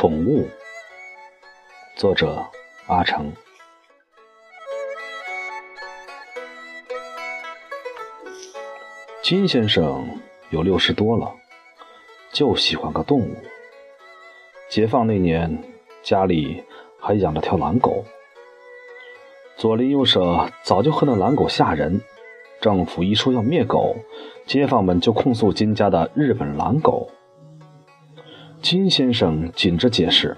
宠物，作者阿成。金先生有六十多了，就喜欢个动物。解放那年，家里还养了条狼狗。左邻右舍早就恨那狼狗吓人，政府一说要灭狗，街坊们就控诉金家的日本狼狗。金先生紧着解释，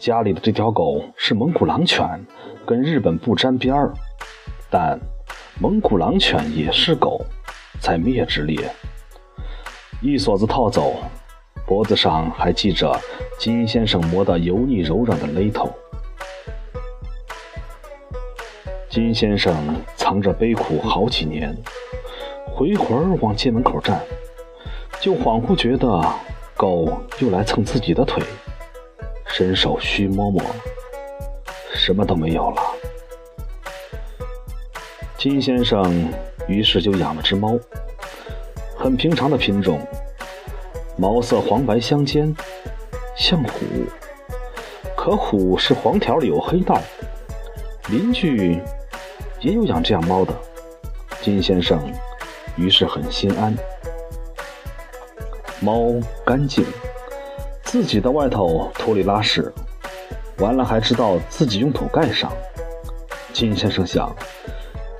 家里的这条狗是蒙古狼犬，跟日本不沾边儿。但蒙古狼犬也是狗，在灭之列。一锁子套走，脖子上还系着金先生磨得油腻柔软的勒头。金先生藏着悲苦好几年，回魂往街门口站，就恍惚觉得。狗又来蹭自己的腿，伸手虚摸摸，什么都没有了。金先生于是就养了只猫，很平常的品种，毛色黄白相间，像虎。可虎是黄条里有黑道，邻居也有养这样猫的。金先生于是很心安。猫干净，自己的外头土里拉屎，完了还知道自己用土盖上。金先生想，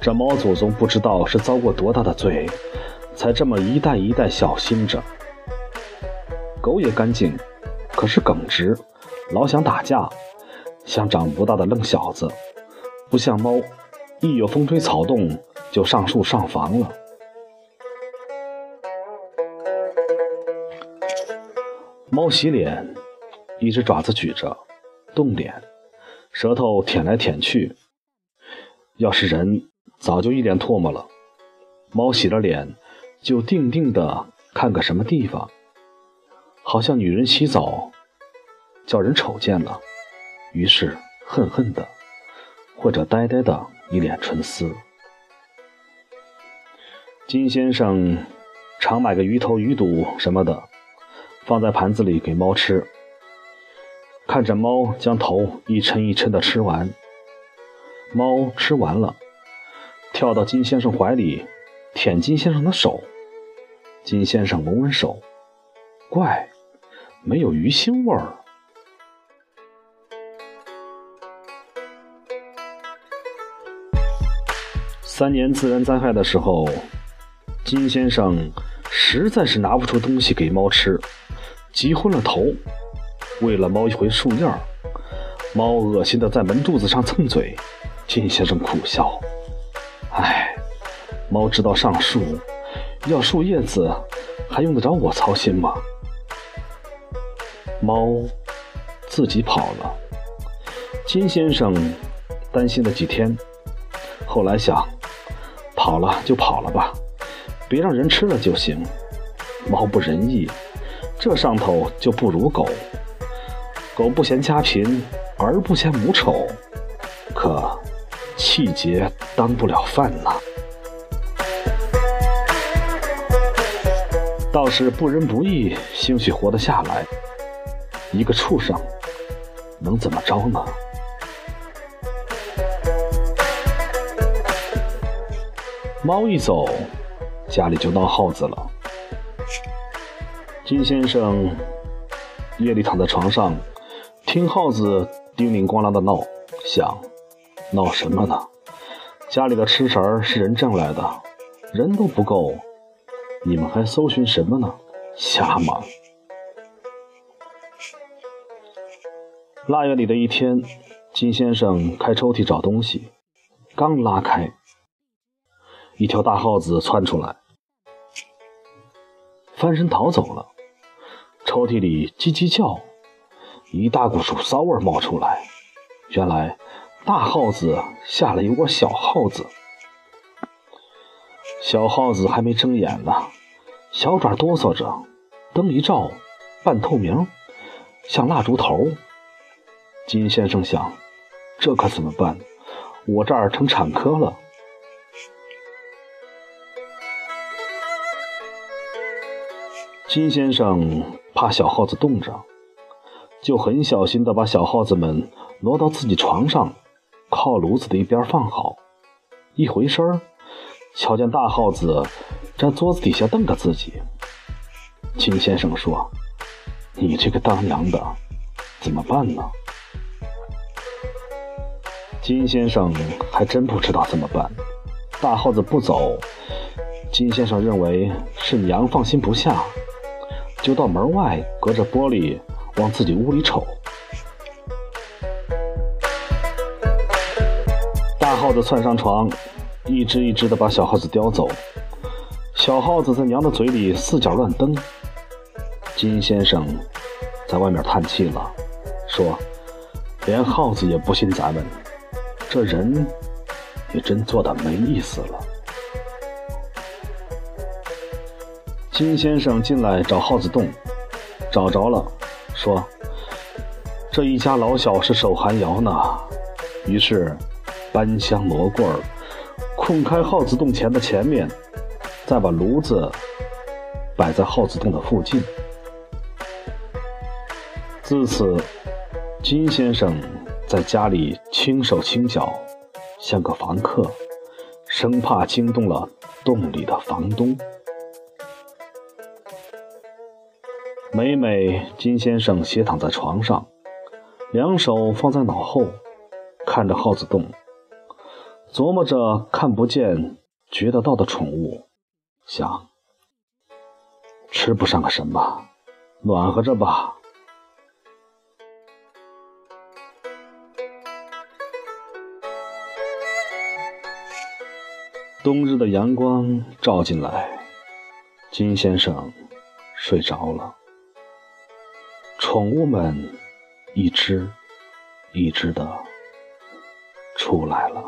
这猫祖宗不知道是遭过多大的罪，才这么一代一代小心着。狗也干净，可是耿直，老想打架，像长不大的愣小子，不像猫，一有风吹草动就上树上房了。猫洗脸，一只爪子举着，动脸，舌头舔来舔去。要是人，早就一脸唾沫了。猫洗了脸，就定定的看个什么地方，好像女人洗澡，叫人瞅见了，于是恨恨的，或者呆呆的，一脸沉思。金先生常买个鱼头、鱼肚什么的。放在盘子里给猫吃，看着猫将头一抻一抻的吃完，猫吃完了，跳到金先生怀里，舔金先生的手。金先生闻闻手，怪，没有鱼腥味儿。三年自然灾害的时候，金先生实在是拿不出东西给猫吃。急昏了头，喂了猫一回树叶，猫恶心的在门肚子上蹭嘴。金先生苦笑：“唉，猫知道上树，要树叶子，还用得着我操心吗？”猫自己跑了。金先生担心了几天，后来想，跑了就跑了吧，别让人吃了就行。猫不仁义。这上头就不如狗，狗不嫌家贫，儿不嫌母丑，可气节当不了饭呐。倒是不仁不义，兴许活得下来。一个畜生能怎么着呢？猫一走，家里就闹耗子了。金先生夜里躺在床上，听耗子叮铃咣啷的闹，想：闹什么呢？家里的吃食儿是人挣来的，人都不够，你们还搜寻什么呢？瞎忙！腊月里的一天，金先生开抽屉找东西，刚拉开，一条大耗子窜出来，翻身逃走了。抽屉里叽叽叫，一大股鼠骚味冒出来。原来大耗子下了一窝小耗子，小耗子还没睁眼呢，小爪哆嗦着，灯一照，半透明，像蜡烛头。金先生想，这可怎么办？我这儿成产科了。金先生怕小耗子冻着，就很小心地把小耗子们挪到自己床上靠炉子的一边放好。一回身，瞧见大耗子在桌子底下瞪着自己。金先生说：“你这个当娘的，怎么办呢？”金先生还真不知道怎么办。大耗子不走，金先生认为是娘放心不下，就到门外隔着玻璃往自己屋里瞅。大耗子窜上床，一只一只的把小耗子叼走。小耗子在娘的嘴里四脚乱蹬。金先生在外面叹气了，说：“连耗子也不信咱们，这人也真做的没意思了。”金先生进来找耗子洞，找着了，说：“这一家老小是守寒窑呢。”于是搬箱罗棍儿，空开耗子洞前的前面，再把炉子摆在耗子洞的附近。自此，金先生在家里轻手轻脚，像个房客，生怕惊动了洞里的房东。每每金先生斜躺在床上，两手放在脑后，看着耗子洞，琢磨着看不见、觉得到的宠物，想：吃不上个什么，暖和着吧。冬日的阳光照进来，金先生睡着了。宠物们一只一只的出来了。